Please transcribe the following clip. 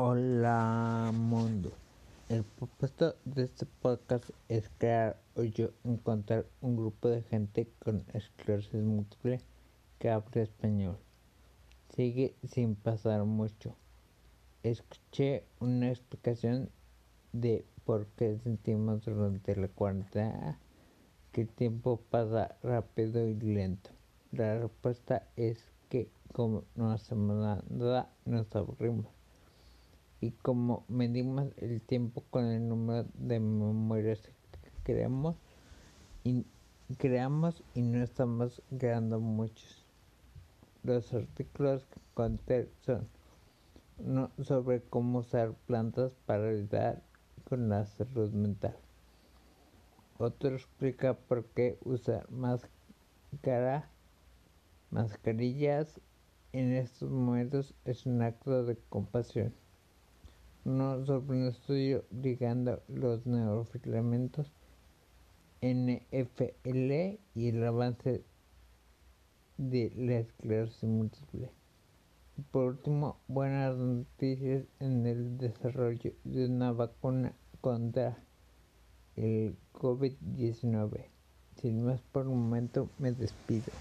Hola mundo. El propósito de este podcast es crear o yo encontrar un grupo de gente con esclerosis múltiple que hable español. Sigue sin pasar mucho. Escuché una explicación de por qué sentimos durante la cuarentena que el tiempo pasa rápido y lento. La respuesta es que como no hacemos nada nos aburrimos y como medimos el tiempo con el número de memorias que creamos y creamos y no estamos creando muchos. Los artículos que conté son uno sobre cómo usar plantas para ayudar con la salud mental. Otro explica por qué usar máscara, mascarillas en estos momentos es un acto de compasión no sobre un estudio ligando los neurofilamentos NFL y el avance de la esclerosis múltiple. Por último, buenas noticias en el desarrollo de una vacuna contra el COVID-19. Sin más por un momento, me despido.